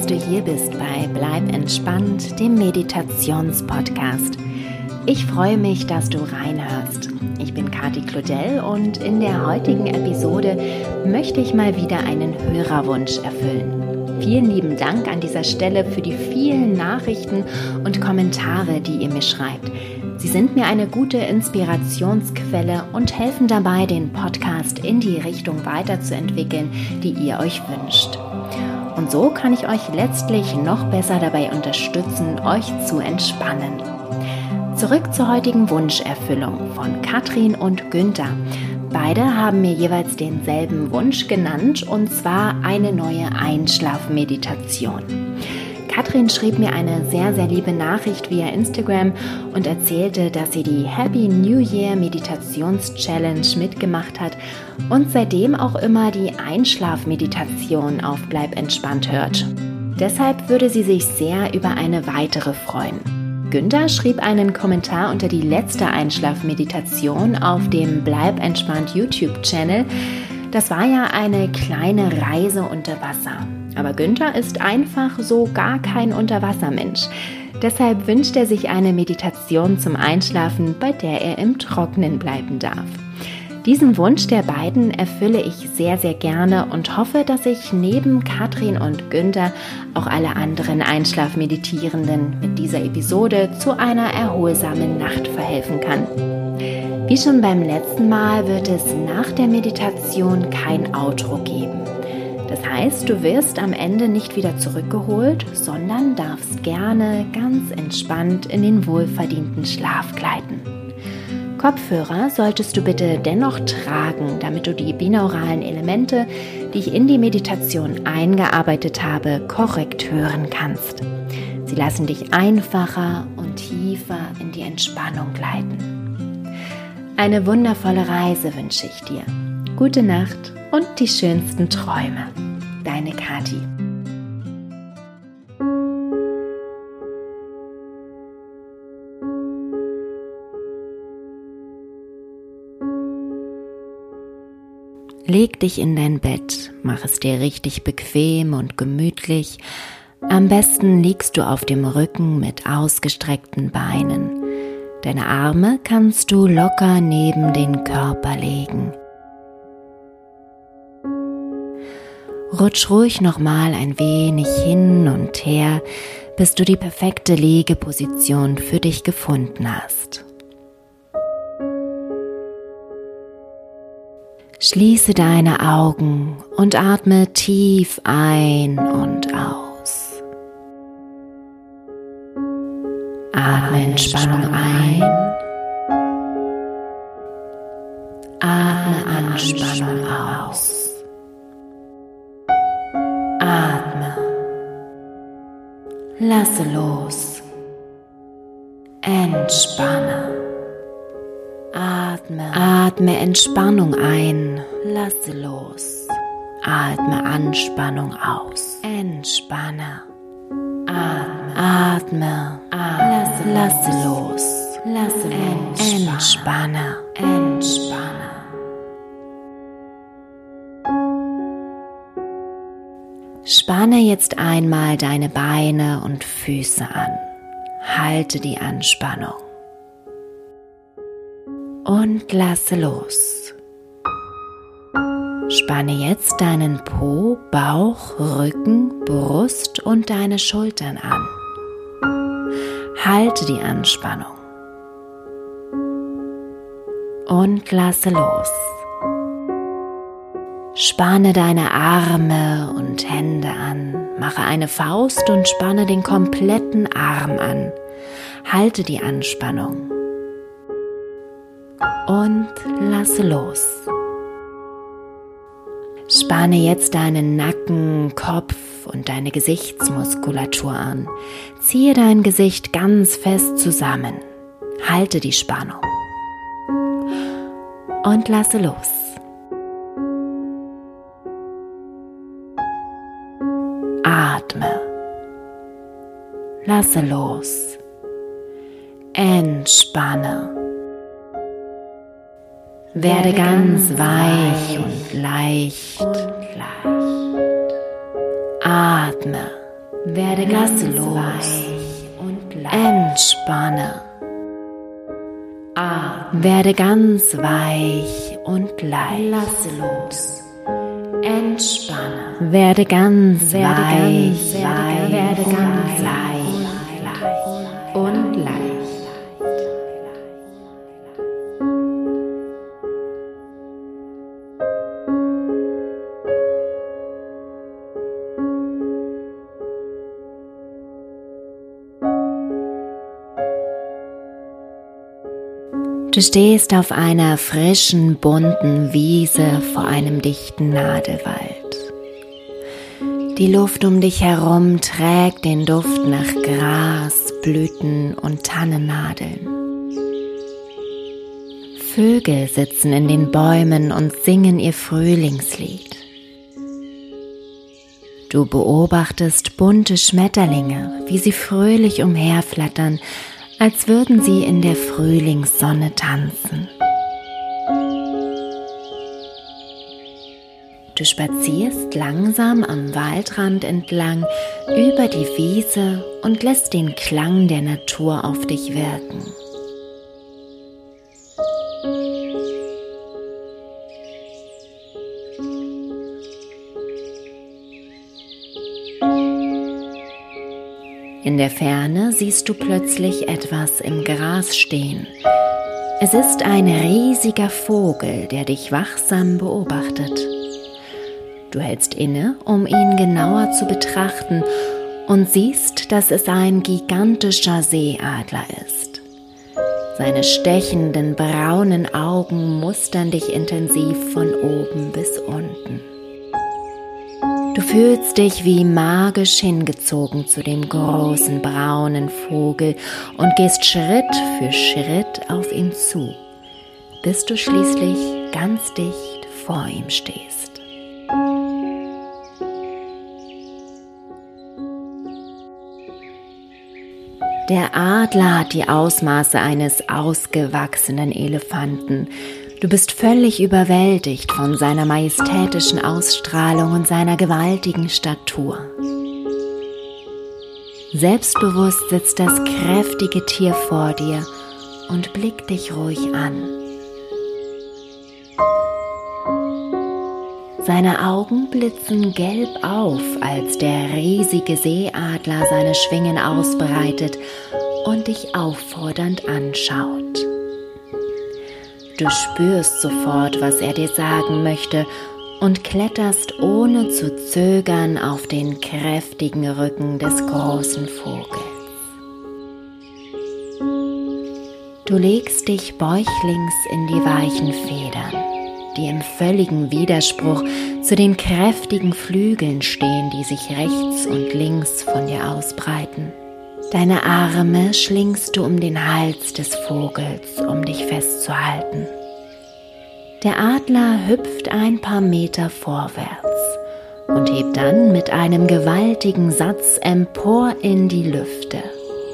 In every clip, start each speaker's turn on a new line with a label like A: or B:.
A: dass du hier bist bei Bleib entspannt, dem Meditationspodcast. Ich freue mich, dass du reinhörst. Ich bin Kati Claudel und in der heutigen Episode möchte ich mal wieder einen Hörerwunsch erfüllen. Vielen lieben Dank an dieser Stelle für die vielen Nachrichten und Kommentare, die ihr mir schreibt. Sie sind mir eine gute Inspirationsquelle und helfen dabei, den Podcast in die Richtung weiterzuentwickeln, die ihr euch wünscht. Und so kann ich euch letztlich noch besser dabei unterstützen, euch zu entspannen. Zurück zur heutigen Wunscherfüllung von Katrin und Günther. Beide haben mir jeweils denselben Wunsch genannt und zwar eine neue Einschlafmeditation. Katrin schrieb mir eine sehr, sehr liebe Nachricht via Instagram und erzählte, dass sie die Happy New Year Meditations Challenge mitgemacht hat und seitdem auch immer die Einschlafmeditation auf Bleib entspannt hört. Deshalb würde sie sich sehr über eine weitere freuen. Günther schrieb einen Kommentar unter die letzte Einschlafmeditation auf dem Bleib entspannt YouTube-Channel. Das war ja eine kleine Reise unter Wasser. Aber Günther ist einfach so gar kein Unterwassermensch. Deshalb wünscht er sich eine Meditation zum Einschlafen, bei der er im Trocknen bleiben darf. Diesen Wunsch der beiden erfülle ich sehr, sehr gerne und hoffe, dass ich neben Katrin und Günther auch alle anderen Einschlafmeditierenden mit dieser Episode zu einer erholsamen Nacht verhelfen kann. Wie schon beim letzten Mal wird es nach der Meditation kein Outro geben. Das heißt, du wirst am Ende nicht wieder zurückgeholt, sondern darfst gerne ganz entspannt in den wohlverdienten Schlaf gleiten. Kopfhörer solltest du bitte dennoch tragen, damit du die binauralen Elemente, die ich in die Meditation eingearbeitet habe, korrekt hören kannst. Sie lassen dich einfacher und tiefer in die Entspannung gleiten. Eine wundervolle Reise wünsche ich dir. Gute Nacht und die schönsten Träume. Deine Kati. Leg dich in dein Bett, mach es dir richtig bequem und gemütlich. Am besten liegst du auf dem Rücken mit ausgestreckten Beinen. Deine Arme kannst du locker neben den Körper legen. Rutsch ruhig nochmal ein wenig hin und her, bis du die perfekte Liegeposition für dich gefunden hast. Schließe deine Augen und atme tief ein und aus. Atme Entspannung ein. Atme Anspannung aus. Lasse los. Entspanne. Atme. Atme Entspannung ein. Lasse los. Atme Anspannung aus. Entspanne. Atme. Atme. Atme. Lasse, lasse los. Lasse los. Entspanne. Spanne jetzt einmal deine Beine und Füße an. Halte die Anspannung. Und lasse los. Spanne jetzt deinen Po, Bauch, Rücken, Brust und deine Schultern an. Halte die Anspannung. Und lasse los. Spanne deine Arme und Hände an, mache eine Faust und spanne den kompletten Arm an. Halte die Anspannung und lasse los. Spanne jetzt deinen Nacken, Kopf und deine Gesichtsmuskulatur an. Ziehe dein Gesicht ganz fest zusammen. Halte die Spannung und lasse los. Lasse los. Entspanne. Werde ganz weich und leicht. Atme. Werde ganz los und entspanne. Atme. Werde ganz weich und leicht. Lasse los. Entspanne. Werde ganz werde weich, ganz, werde, werde ganz leicht Du stehst auf einer frischen, bunten Wiese vor einem dichten Nadelwald. Die Luft um dich herum trägt den Duft nach Gras, Blüten und Tannennadeln. Vögel sitzen in den Bäumen und singen ihr Frühlingslied. Du beobachtest bunte Schmetterlinge, wie sie fröhlich umherflattern als würden sie in der Frühlingssonne tanzen. Du spazierst langsam am Waldrand entlang über die Wiese und lässt den Klang der Natur auf dich wirken. Der Ferne siehst du plötzlich etwas im Gras stehen. Es ist ein riesiger Vogel, der dich wachsam beobachtet. Du hältst inne, um ihn genauer zu betrachten und siehst, dass es ein gigantischer Seeadler ist. Seine stechenden braunen Augen mustern dich intensiv von oben bis unten. Du fühlst dich wie magisch hingezogen zu dem großen braunen Vogel und gehst Schritt für Schritt auf ihn zu, bis du schließlich ganz dicht vor ihm stehst. Der Adler hat die Ausmaße eines ausgewachsenen Elefanten, Du bist völlig überwältigt von seiner majestätischen Ausstrahlung und seiner gewaltigen Statur. Selbstbewusst sitzt das kräftige Tier vor dir und blickt dich ruhig an. Seine Augen blitzen gelb auf, als der riesige Seeadler seine Schwingen ausbreitet und dich auffordernd anschaut. Du spürst sofort, was er dir sagen möchte und kletterst ohne zu zögern auf den kräftigen Rücken des großen Vogels. Du legst dich bäuchlings in die weichen Federn, die im völligen Widerspruch zu den kräftigen Flügeln stehen, die sich rechts und links von dir ausbreiten. Deine Arme schlingst du um den Hals des Vogels, um dich festzuhalten. Der Adler hüpft ein paar Meter vorwärts und hebt dann mit einem gewaltigen Satz empor in die Lüfte.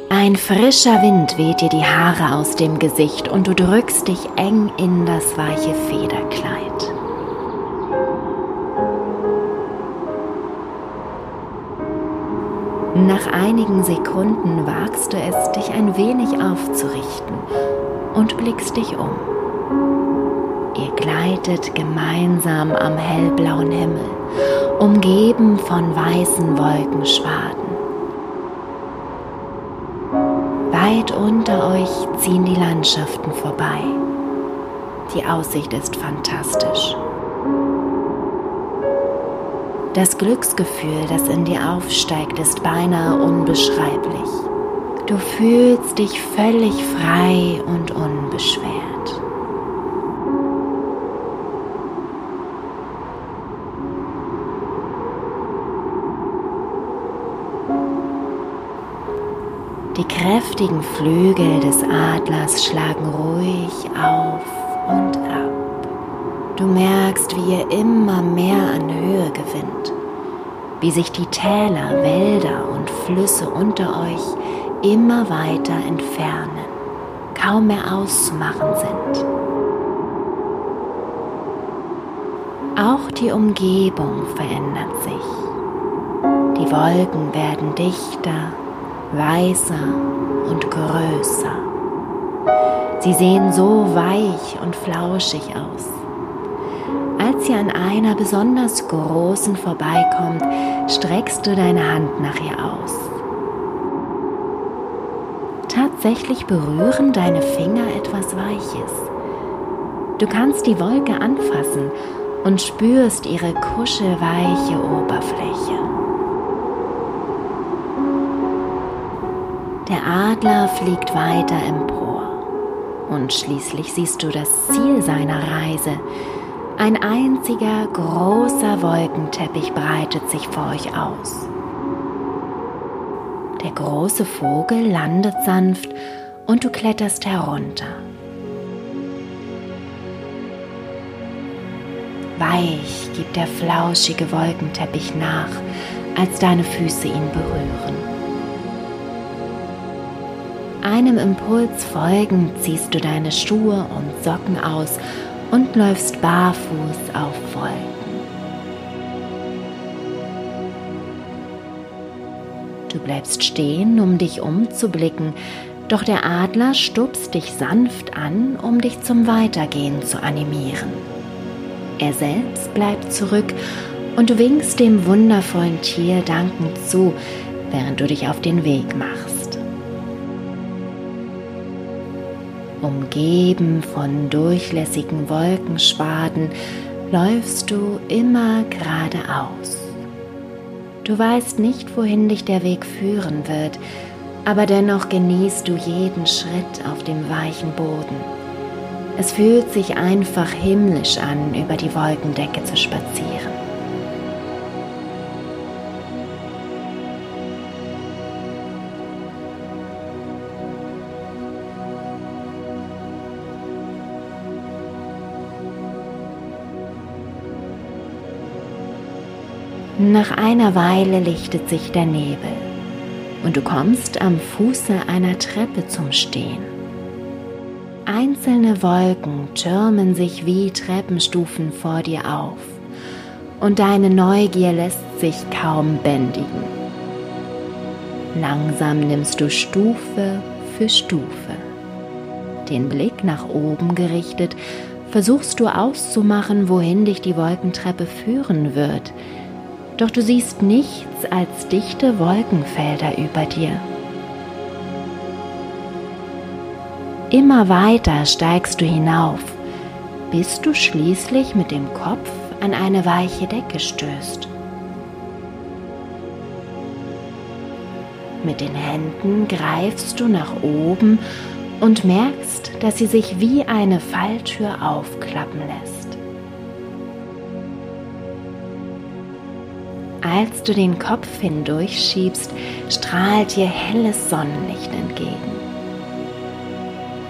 A: Ein frischer Wind weht dir die Haare aus dem Gesicht und du drückst dich eng in das weiche Federkleid. Nach einigen Sekunden wagst du es, dich ein wenig aufzurichten und blickst dich um. Ihr gleitet gemeinsam am hellblauen Himmel, umgeben von weißen Wolkenschwaden. Weit unter euch ziehen die Landschaften vorbei. Die Aussicht ist fantastisch. Das Glücksgefühl, das in dir aufsteigt, ist beinahe unbeschreiblich. Du fühlst dich völlig frei und unbeschwert. Die kräftigen Flügel des Adlers schlagen ruhig auf merkst, wie ihr immer mehr an Höhe gewinnt, wie sich die Täler, Wälder und Flüsse unter euch immer weiter entfernen, kaum mehr auszumachen sind. Auch die Umgebung verändert sich. Die Wolken werden dichter, weißer und größer. Sie sehen so weich und flauschig aus. Ihr an einer besonders großen vorbeikommt, streckst du deine Hand nach ihr aus. Tatsächlich berühren deine Finger etwas Weiches. Du kannst die Wolke anfassen und spürst ihre kuschelweiche Oberfläche. Der Adler fliegt weiter empor und schließlich siehst du das Ziel seiner Reise. Ein einziger großer Wolkenteppich breitet sich vor euch aus. Der große Vogel landet sanft und du kletterst herunter. Weich gibt der flauschige Wolkenteppich nach, als deine Füße ihn berühren. Einem Impuls folgend ziehst du deine Schuhe und Socken aus und läufst barfuß auf Wolken. Du bleibst stehen, um dich umzublicken, doch der Adler stupst dich sanft an, um dich zum Weitergehen zu animieren. Er selbst bleibt zurück und du winkst dem wundervollen Tier dankend zu, während du dich auf den Weg machst. Umgeben von durchlässigen Wolkenschwaden läufst du immer geradeaus. Du weißt nicht, wohin dich der Weg führen wird, aber dennoch genießt du jeden Schritt auf dem weichen Boden. Es fühlt sich einfach himmlisch an, über die Wolkendecke zu spazieren. Nach einer Weile lichtet sich der Nebel und du kommst am Fuße einer Treppe zum Stehen. Einzelne Wolken türmen sich wie Treppenstufen vor dir auf und deine Neugier lässt sich kaum bändigen. Langsam nimmst du Stufe für Stufe. Den Blick nach oben gerichtet, versuchst du auszumachen, wohin dich die Wolkentreppe führen wird, doch du siehst nichts als dichte Wolkenfelder über dir. Immer weiter steigst du hinauf, bis du schließlich mit dem Kopf an eine weiche Decke stößt. Mit den Händen greifst du nach oben und merkst, dass sie sich wie eine Falltür aufklappen lässt. Als du den Kopf hindurchschiebst, strahlt dir helles Sonnenlicht entgegen.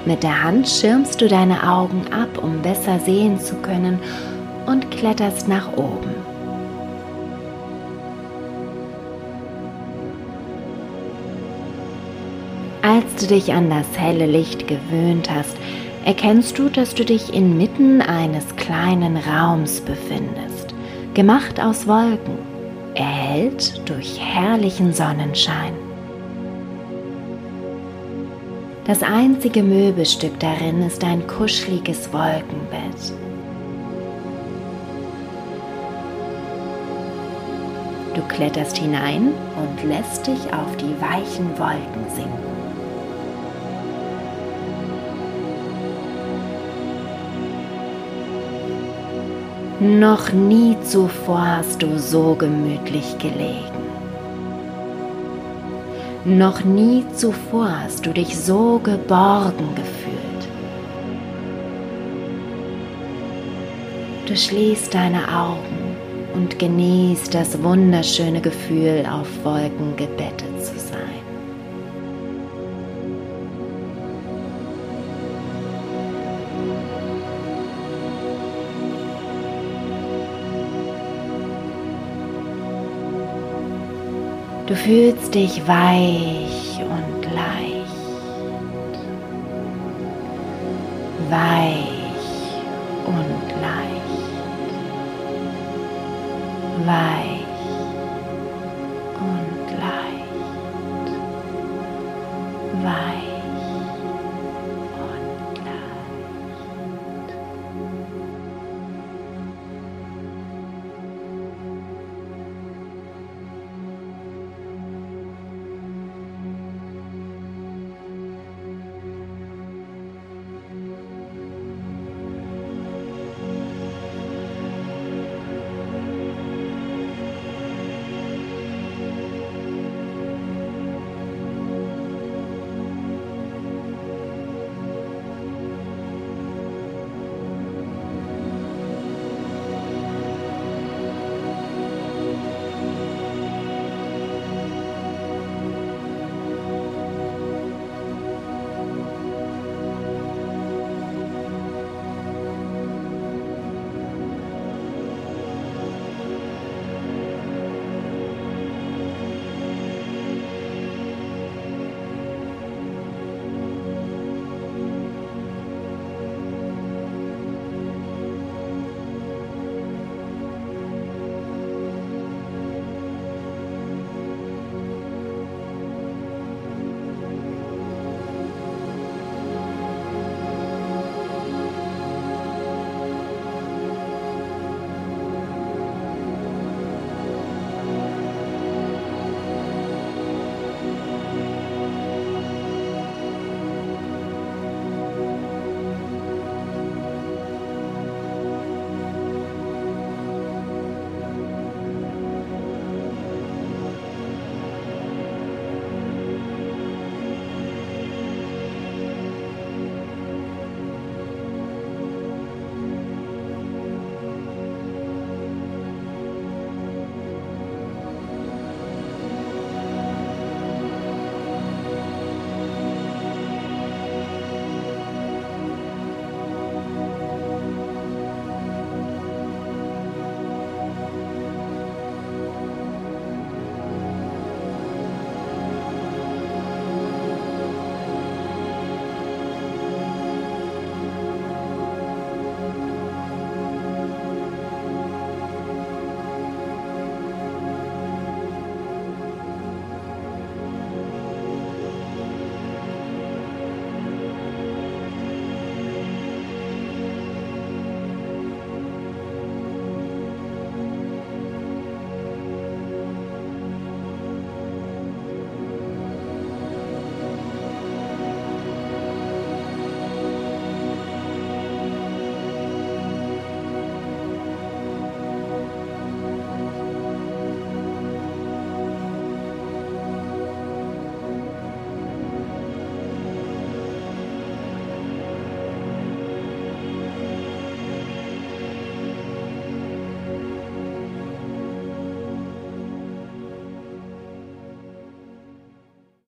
A: Mit der Hand schirmst du deine Augen ab, um besser sehen zu können und kletterst nach oben. Als du dich an das helle Licht gewöhnt hast, erkennst du, dass du dich inmitten eines kleinen Raums befindest, gemacht aus Wolken erhellt durch herrlichen Sonnenschein. Das einzige Möbelstück darin ist ein kuscheliges Wolkenbett. Du kletterst hinein und lässt dich auf die weichen Wolken sinken. Noch nie zuvor hast du so gemütlich gelegen. Noch nie zuvor hast du dich so geborgen gefühlt. Du schließt deine Augen und genießt das wunderschöne Gefühl, auf Wolken gebettet Du fühlst dich weich und leicht. Weich und leicht. Weich